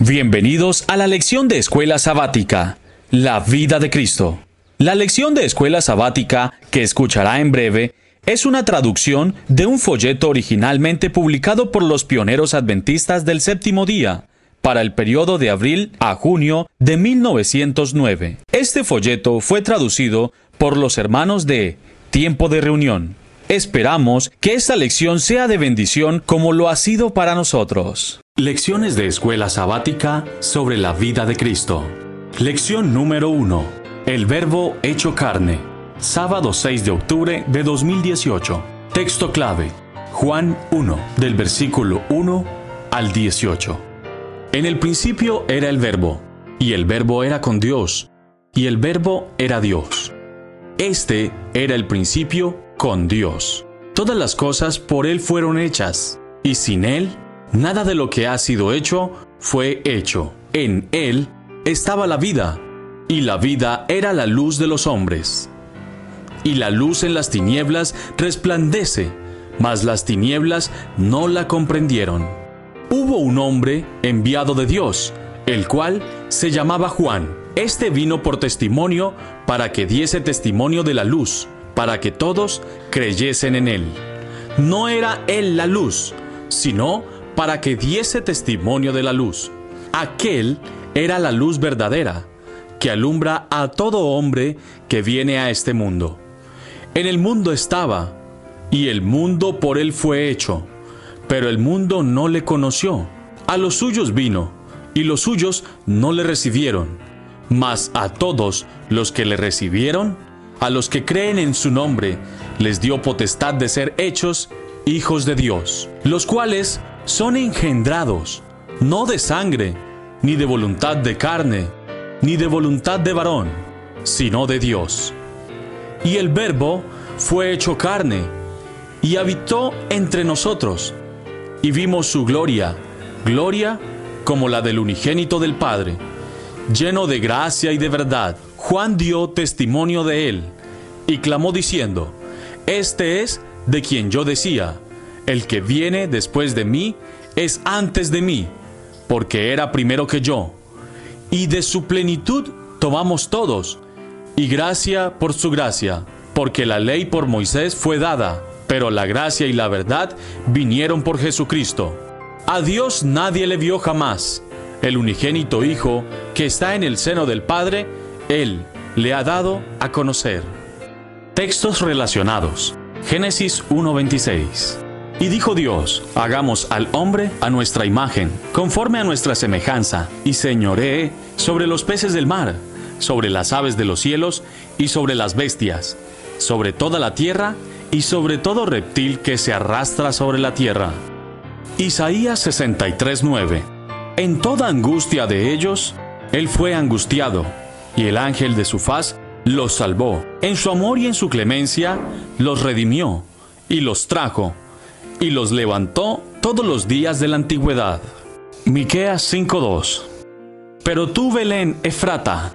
Bienvenidos a la lección de Escuela Sabática, La vida de Cristo. La lección de Escuela Sabática, que escuchará en breve, es una traducción de un folleto originalmente publicado por los pioneros adventistas del séptimo día, para el periodo de abril a junio de 1909. Este folleto fue traducido por los hermanos de Tiempo de Reunión. Esperamos que esta lección sea de bendición como lo ha sido para nosotros. Lecciones de Escuela Sabática sobre la vida de Cristo. Lección número 1. El Verbo hecho carne. Sábado 6 de octubre de 2018. Texto clave. Juan 1, del versículo 1 al 18. En el principio era el Verbo, y el Verbo era con Dios, y el Verbo era Dios. Este era el principio con Dios. Todas las cosas por Él fueron hechas, y sin Él Nada de lo que ha sido hecho fue hecho. En Él estaba la vida, y la vida era la luz de los hombres. Y la luz en las tinieblas resplandece, mas las tinieblas no la comprendieron. Hubo un hombre enviado de Dios, el cual se llamaba Juan. Este vino por testimonio para que diese testimonio de la luz, para que todos creyesen en él. No era él la luz, sino para que diese testimonio de la luz. Aquel era la luz verdadera, que alumbra a todo hombre que viene a este mundo. En el mundo estaba, y el mundo por él fue hecho, pero el mundo no le conoció. A los suyos vino, y los suyos no le recibieron. Mas a todos los que le recibieron, a los que creen en su nombre, les dio potestad de ser hechos hijos de Dios, los cuales son engendrados, no de sangre, ni de voluntad de carne, ni de voluntad de varón, sino de Dios. Y el Verbo fue hecho carne, y habitó entre nosotros, y vimos su gloria, gloria como la del unigénito del Padre, lleno de gracia y de verdad. Juan dio testimonio de él, y clamó diciendo, Este es de quien yo decía, el que viene después de mí es antes de mí, porque era primero que yo. Y de su plenitud tomamos todos, y gracia por su gracia, porque la ley por Moisés fue dada, pero la gracia y la verdad vinieron por Jesucristo. A Dios nadie le vio jamás. El unigénito Hijo, que está en el seno del Padre, Él le ha dado a conocer. Textos relacionados. Génesis 1.26 y dijo Dios, hagamos al hombre a nuestra imagen, conforme a nuestra semejanza, y señoree sobre los peces del mar, sobre las aves de los cielos, y sobre las bestias, sobre toda la tierra, y sobre todo reptil que se arrastra sobre la tierra. Isaías 63:9 En toda angustia de ellos, Él fue angustiado, y el ángel de su faz los salvó. En su amor y en su clemencia los redimió, y los trajo y los levantó todos los días de la antigüedad. Miqueas 5:2 Pero tú, Belén Efrata,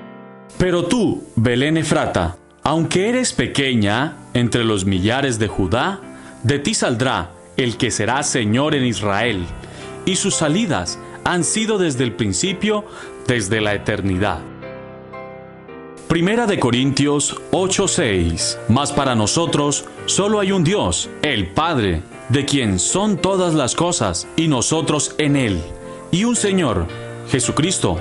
pero tú, Belén Efrata, aunque eres pequeña entre los millares de Judá, de ti saldrá el que será Señor en Israel, y sus salidas han sido desde el principio, desde la eternidad. Primera de Corintios 8:6 Mas para nosotros solo hay un Dios, el Padre, de quien son todas las cosas, y nosotros en Él, y un Señor, Jesucristo,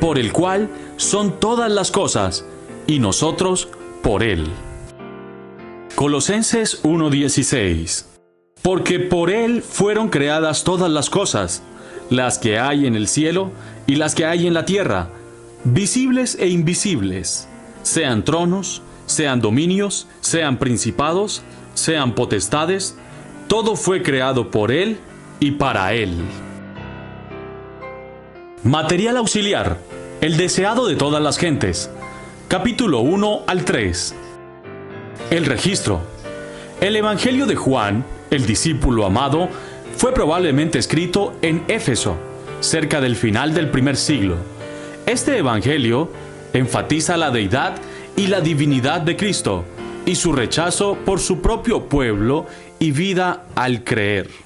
por el cual son todas las cosas, y nosotros por Él. Colosenses 1:16 Porque por Él fueron creadas todas las cosas, las que hay en el cielo y las que hay en la tierra, visibles e invisibles, sean tronos, sean dominios, sean principados, sean potestades, todo fue creado por Él y para Él. Material auxiliar. El deseado de todas las gentes. Capítulo 1 al 3. El registro. El Evangelio de Juan, el discípulo amado, fue probablemente escrito en Éfeso, cerca del final del primer siglo. Este Evangelio enfatiza la deidad y la divinidad de Cristo y su rechazo por su propio pueblo y vida al creer.